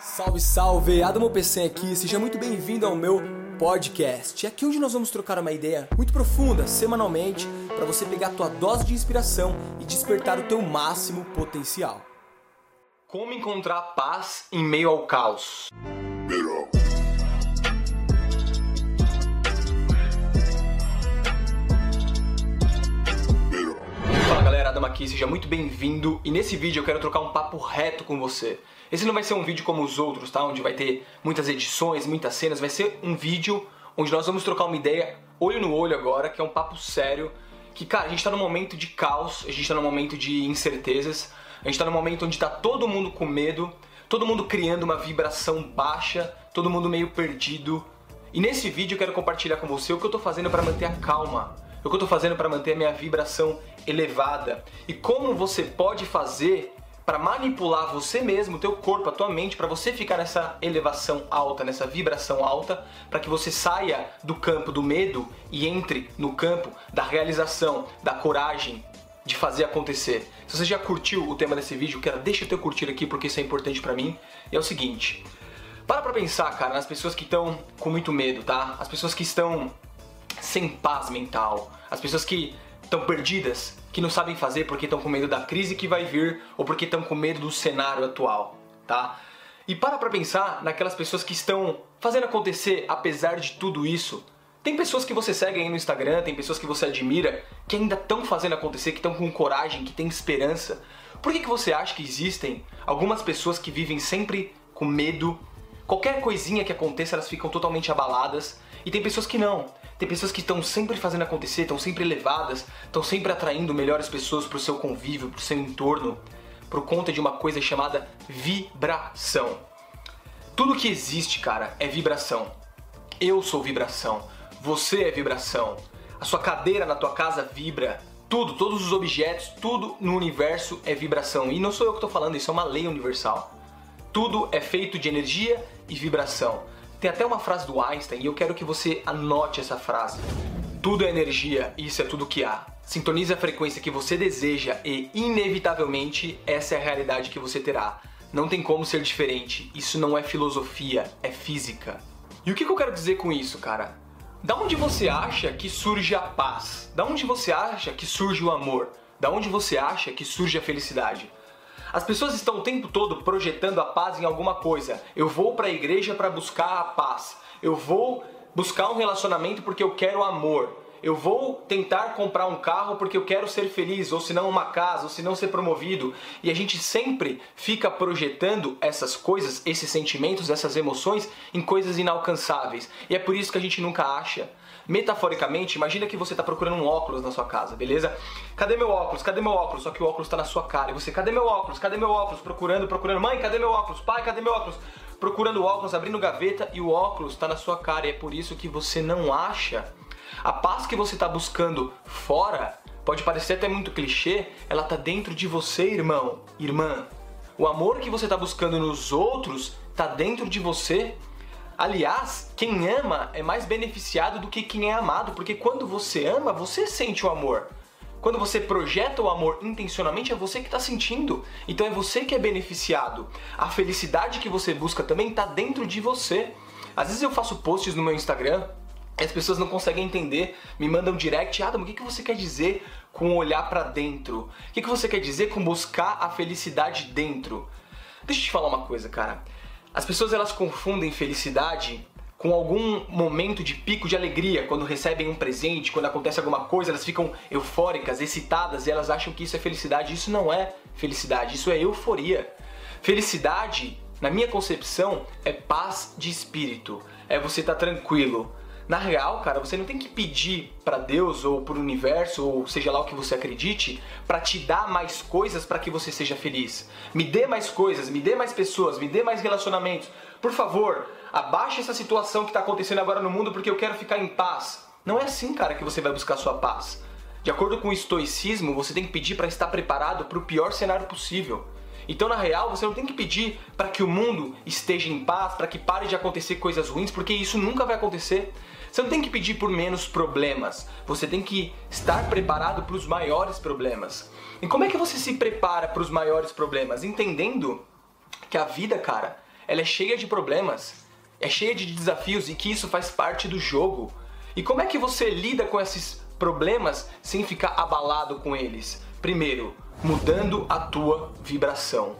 Salve, salve! Adamo PC aqui, seja muito bem-vindo ao meu podcast. É aqui onde nós vamos trocar uma ideia muito profunda, semanalmente, para você pegar a tua dose de inspiração e despertar o teu máximo potencial. Como encontrar paz em meio ao caos? Fala galera, Adamo aqui, seja muito bem-vindo e nesse vídeo eu quero trocar um papo reto com você. Esse não vai ser um vídeo como os outros, tá? Onde vai ter muitas edições, muitas cenas, vai ser um vídeo onde nós vamos trocar uma ideia olho no olho agora, que é um papo sério, que cara, a gente tá num momento de caos, a gente tá num momento de incertezas, a gente tá num momento onde tá todo mundo com medo, todo mundo criando uma vibração baixa, todo mundo meio perdido. E nesse vídeo eu quero compartilhar com você o que eu tô fazendo para manter a calma o que eu estou fazendo para manter a minha vibração elevada e como você pode fazer para manipular você mesmo, o teu corpo, a tua mente, para você ficar nessa elevação alta, nessa vibração alta, para que você saia do campo do medo e entre no campo da realização, da coragem de fazer acontecer. Se você já curtiu o tema desse vídeo, quero deixa o teu curtir aqui porque isso é importante para mim. E é o seguinte, para pra pensar, cara, nas pessoas que estão com muito medo, tá? As pessoas que estão sem paz mental, as pessoas que estão perdidas, que não sabem fazer porque estão com medo da crise que vai vir ou porque estão com medo do cenário atual, tá? E para pra pensar naquelas pessoas que estão fazendo acontecer apesar de tudo isso. Tem pessoas que você segue aí no Instagram, tem pessoas que você admira, que ainda estão fazendo acontecer, que estão com coragem, que têm esperança. Por que, que você acha que existem algumas pessoas que vivem sempre com medo? Qualquer coisinha que aconteça, elas ficam totalmente abaladas. E tem pessoas que não. Tem pessoas que estão sempre fazendo acontecer, estão sempre elevadas, estão sempre atraindo melhores pessoas para o seu convívio, para o seu entorno, por conta de uma coisa chamada vibração. Tudo que existe, cara, é vibração. Eu sou vibração. Você é vibração. A sua cadeira na tua casa vibra. Tudo, todos os objetos, tudo no universo é vibração. E não sou eu que estou falando, isso é uma lei universal. Tudo é feito de energia e vibração. Tem até uma frase do Einstein e eu quero que você anote essa frase. Tudo é energia e isso é tudo que há. Sintonize a frequência que você deseja e, inevitavelmente, essa é a realidade que você terá. Não tem como ser diferente. Isso não é filosofia, é física. E o que eu quero dizer com isso, cara? Da onde você acha que surge a paz? Da onde você acha que surge o amor? Da onde você acha que surge a felicidade? As pessoas estão o tempo todo projetando a paz em alguma coisa. Eu vou para a igreja para buscar a paz. Eu vou buscar um relacionamento porque eu quero amor. Eu vou tentar comprar um carro porque eu quero ser feliz, ou se não uma casa, ou se não ser promovido. E a gente sempre fica projetando essas coisas, esses sentimentos, essas emoções em coisas inalcançáveis. E é por isso que a gente nunca acha. Metaforicamente, imagina que você está procurando um óculos na sua casa, beleza? Cadê meu óculos? Cadê meu óculos? Só que o óculos está na sua cara. E você, cadê meu óculos? Cadê meu óculos? Procurando, procurando. Mãe, cadê meu óculos? Pai, cadê meu óculos? Procurando o óculos, abrindo gaveta e o óculos está na sua cara. E é por isso que você não acha. A paz que você está buscando fora pode parecer até muito clichê, ela está dentro de você, irmão, irmã. O amor que você está buscando nos outros está dentro de você. Aliás, quem ama é mais beneficiado do que quem é amado, porque quando você ama, você sente o amor. Quando você projeta o amor intencionalmente, é você que está sentindo. Então é você que é beneficiado. A felicidade que você busca também está dentro de você. Às vezes eu faço posts no meu Instagram e as pessoas não conseguem entender, me mandam direct, Adam, o que, que você quer dizer com olhar para dentro? O que, que você quer dizer com buscar a felicidade dentro? Deixa eu te falar uma coisa, cara. As pessoas elas confundem felicidade com algum momento de pico de alegria, quando recebem um presente, quando acontece alguma coisa, elas ficam eufóricas, excitadas e elas acham que isso é felicidade. Isso não é felicidade, isso é euforia. Felicidade, na minha concepção, é paz de espírito. É você estar tá tranquilo, na real, cara, você não tem que pedir para Deus ou pro universo ou seja lá o que você acredite para te dar mais coisas para que você seja feliz. Me dê mais coisas, me dê mais pessoas, me dê mais relacionamentos. Por favor, abaixe essa situação que está acontecendo agora no mundo porque eu quero ficar em paz. Não é assim, cara, que você vai buscar sua paz. De acordo com o estoicismo, você tem que pedir para estar preparado para o pior cenário possível. Então, na real, você não tem que pedir para que o mundo esteja em paz, para que pare de acontecer coisas ruins, porque isso nunca vai acontecer. Você não tem que pedir por menos problemas, você tem que estar preparado para os maiores problemas. E como é que você se prepara para os maiores problemas? Entendendo que a vida, cara, ela é cheia de problemas, é cheia de desafios e que isso faz parte do jogo. E como é que você lida com esses problemas sem ficar abalado com eles? Primeiro, mudando a tua vibração.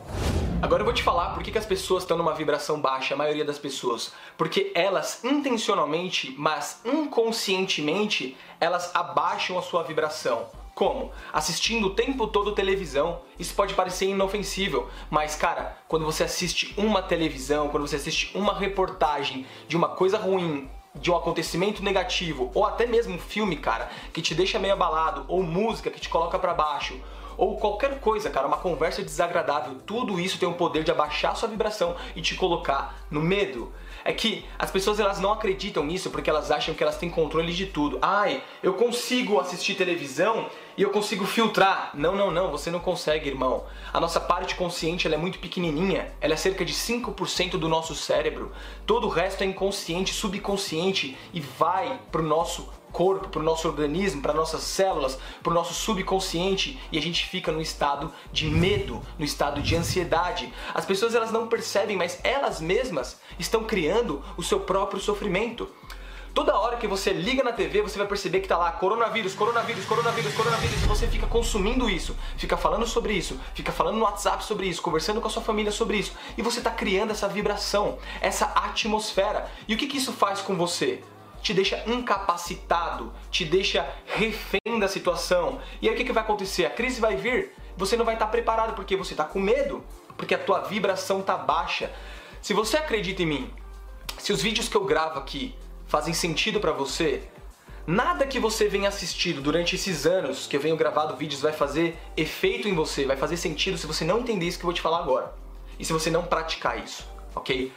Agora eu vou te falar por que, as pessoas estão numa vibração baixa, a maioria das pessoas. Porque elas intencionalmente, mas inconscientemente, elas abaixam a sua vibração. Como? Assistindo o tempo todo televisão. Isso pode parecer inofensível, mas cara, quando você assiste uma televisão, quando você assiste uma reportagem de uma coisa ruim de um acontecimento negativo, ou até mesmo um filme, cara, que te deixa meio abalado, ou música que te coloca para baixo, ou qualquer coisa, cara, uma conversa desagradável, tudo isso tem o poder de abaixar sua vibração e te colocar no medo. É que as pessoas elas não acreditam nisso porque elas acham que elas têm controle de tudo. Ai, eu consigo assistir televisão e eu consigo filtrar. Não, não, não, você não consegue, irmão. A nossa parte consciente ela é muito pequenininha, ela é cerca de 5% do nosso cérebro. Todo o resto é inconsciente, subconsciente e vai pro nosso corpo, para o nosso organismo, para nossas células, para o nosso subconsciente e a gente fica no estado de medo, no estado de ansiedade. As pessoas elas não percebem, mas elas mesmas estão criando o seu próprio sofrimento. Toda hora que você liga na TV, você vai perceber que tá lá coronavírus, coronavírus, coronavírus, coronavírus, e você fica consumindo isso, fica falando sobre isso, fica falando no WhatsApp sobre isso, conversando com a sua família sobre isso, e você tá criando essa vibração, essa atmosfera. E o que, que isso faz com você? te deixa incapacitado, te deixa refém da situação. E aí o que, que vai acontecer? A crise vai vir, você não vai estar preparado porque você está com medo, porque a tua vibração está baixa. Se você acredita em mim, se os vídeos que eu gravo aqui fazem sentido para você, nada que você venha assistido durante esses anos que eu venho gravado vídeos vai fazer efeito em você, vai fazer sentido se você não entender isso que eu vou te falar agora. E se você não praticar isso, ok?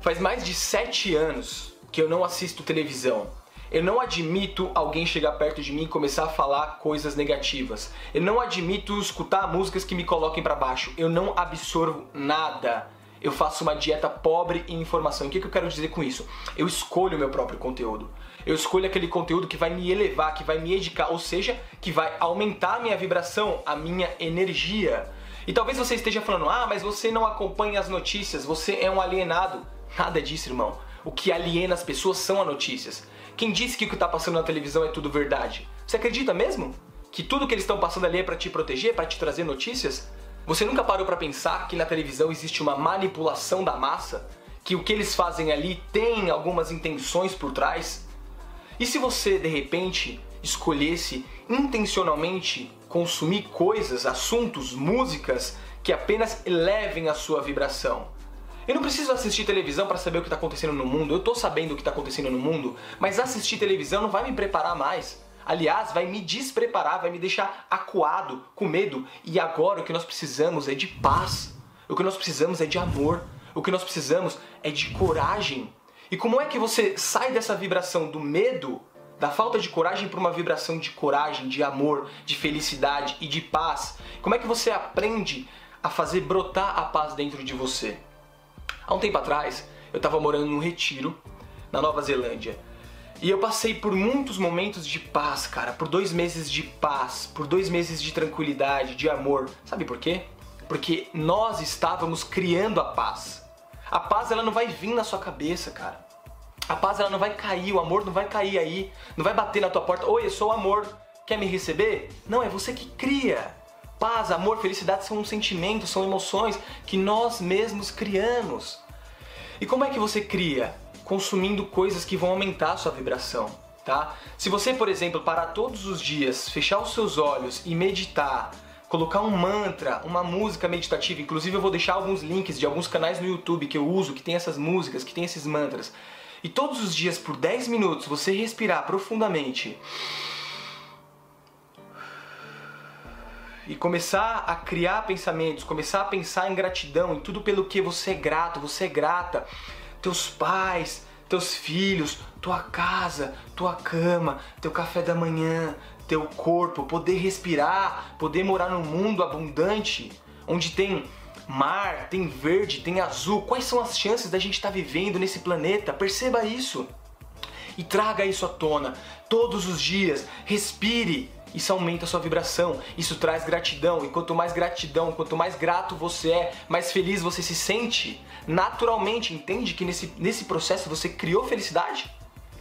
Faz mais de sete anos que eu não assisto televisão. Eu não admito alguém chegar perto de mim e começar a falar coisas negativas. Eu não admito escutar músicas que me coloquem para baixo. Eu não absorvo nada. Eu faço uma dieta pobre em informação. O que, que eu quero dizer com isso? Eu escolho o meu próprio conteúdo. Eu escolho aquele conteúdo que vai me elevar, que vai me educar, ou seja, que vai aumentar a minha vibração, a minha energia. E talvez você esteja falando, ah, mas você não acompanha as notícias, você é um alienado. Nada disso, irmão. O que aliena as pessoas são as notícias. Quem disse que o que está passando na televisão é tudo verdade? Você acredita mesmo? Que tudo que eles estão passando ali é para te proteger, para te trazer notícias? Você nunca parou para pensar que na televisão existe uma manipulação da massa? Que o que eles fazem ali tem algumas intenções por trás? E se você de repente escolhesse intencionalmente consumir coisas, assuntos, músicas que apenas elevem a sua vibração? Eu não preciso assistir televisão para saber o que está acontecendo no mundo. Eu estou sabendo o que está acontecendo no mundo, mas assistir televisão não vai me preparar mais. Aliás, vai me despreparar, vai me deixar acuado, com medo. E agora o que nós precisamos é de paz. O que nós precisamos é de amor. O que nós precisamos é de coragem. E como é que você sai dessa vibração do medo, da falta de coragem, para uma vibração de coragem, de amor, de felicidade e de paz? Como é que você aprende a fazer brotar a paz dentro de você? Há um tempo atrás, eu estava morando num retiro na Nova Zelândia. E eu passei por muitos momentos de paz, cara. Por dois meses de paz, por dois meses de tranquilidade, de amor. Sabe por quê? Porque nós estávamos criando a paz. A paz ela não vai vir na sua cabeça, cara. A paz ela não vai cair, o amor não vai cair aí, não vai bater na tua porta. Oi, eu sou o amor. Quer me receber? Não, é você que cria. Paz, amor, felicidade são sentimentos, são emoções que nós mesmos criamos. E como é que você cria? Consumindo coisas que vão aumentar a sua vibração, tá? Se você, por exemplo, parar todos os dias, fechar os seus olhos e meditar, colocar um mantra, uma música meditativa, inclusive eu vou deixar alguns links de alguns canais no YouTube que eu uso, que tem essas músicas, que tem esses mantras. E todos os dias por 10 minutos você respirar profundamente e começar a criar pensamentos, começar a pensar em gratidão, em tudo pelo que você é grato, você é grata, teus pais, teus filhos, tua casa, tua cama, teu café da manhã, teu corpo, poder respirar, poder morar num mundo abundante, onde tem mar, tem verde, tem azul. Quais são as chances da gente estar tá vivendo nesse planeta? Perceba isso. E traga isso à tona todos os dias. Respire Isso aumenta a sua vibração, isso traz gratidão, e quanto mais gratidão, quanto mais grato você é, mais feliz você se sente, naturalmente, entende que nesse, nesse processo você criou felicidade?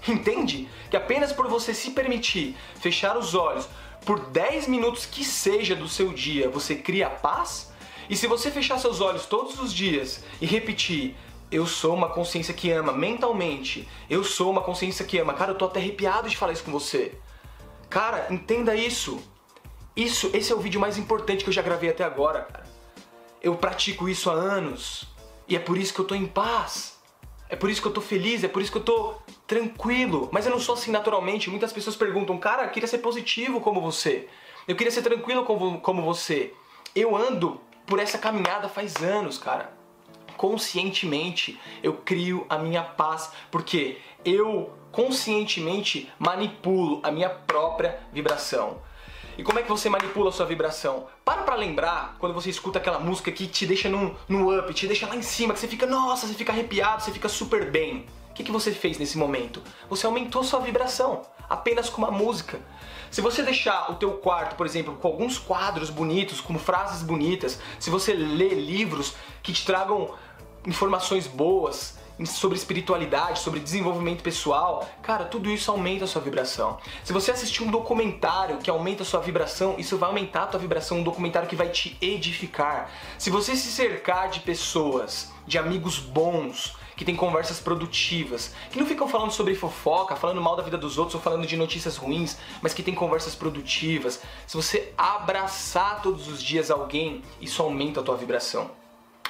Entende que apenas por você se permitir fechar os olhos por 10 minutos que seja do seu dia, você cria paz? E se você fechar seus olhos todos os dias e repetir eu sou uma consciência que ama mentalmente. Eu sou uma consciência que ama. Cara, eu tô até arrepiado de falar isso com você. Cara, entenda isso. Isso, esse é o vídeo mais importante que eu já gravei até agora, cara. Eu pratico isso há anos. E é por isso que eu tô em paz. É por isso que eu tô feliz, é por isso que eu tô tranquilo. Mas eu não sou assim naturalmente. Muitas pessoas perguntam, cara, eu queria ser positivo como você. Eu queria ser tranquilo como, como você. Eu ando por essa caminhada faz anos, cara conscientemente eu crio a minha paz, porque eu conscientemente manipulo a minha própria vibração. E como é que você manipula a sua vibração? Para pra lembrar quando você escuta aquela música que te deixa no, no up, te deixa lá em cima, que você fica, nossa, você fica arrepiado, você fica super bem. O que, que você fez nesse momento? Você aumentou sua vibração, apenas com uma música. Se você deixar o teu quarto, por exemplo, com alguns quadros bonitos, com frases bonitas, se você ler livros que te tragam informações boas sobre espiritualidade, sobre desenvolvimento pessoal, cara, tudo isso aumenta a sua vibração. Se você assistir um documentário que aumenta a sua vibração, isso vai aumentar a tua vibração, um documentário que vai te edificar. Se você se cercar de pessoas, de amigos bons, que tem conversas produtivas, que não ficam falando sobre fofoca, falando mal da vida dos outros ou falando de notícias ruins, mas que tem conversas produtivas. Se você abraçar todos os dias alguém, isso aumenta a tua vibração.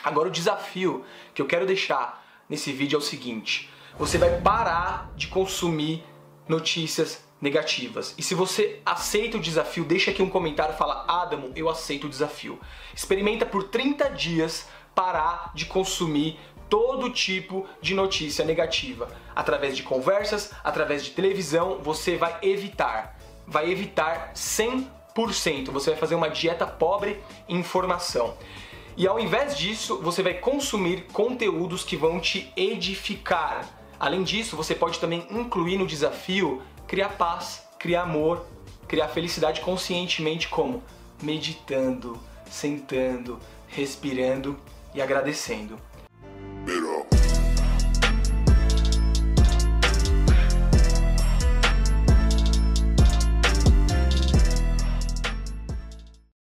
Agora o desafio que eu quero deixar nesse vídeo é o seguinte: você vai parar de consumir notícias negativas. E se você aceita o desafio, deixa aqui um comentário, fala: "Adamo, eu aceito o desafio". Experimenta por 30 dias parar de consumir todo tipo de notícia negativa. Através de conversas, através de televisão, você vai evitar. Vai evitar 100%. Você vai fazer uma dieta pobre em informação. E ao invés disso, você vai consumir conteúdos que vão te edificar. Além disso, você pode também incluir no desafio criar paz, criar amor, criar felicidade conscientemente como meditando, sentando, respirando e agradecendo.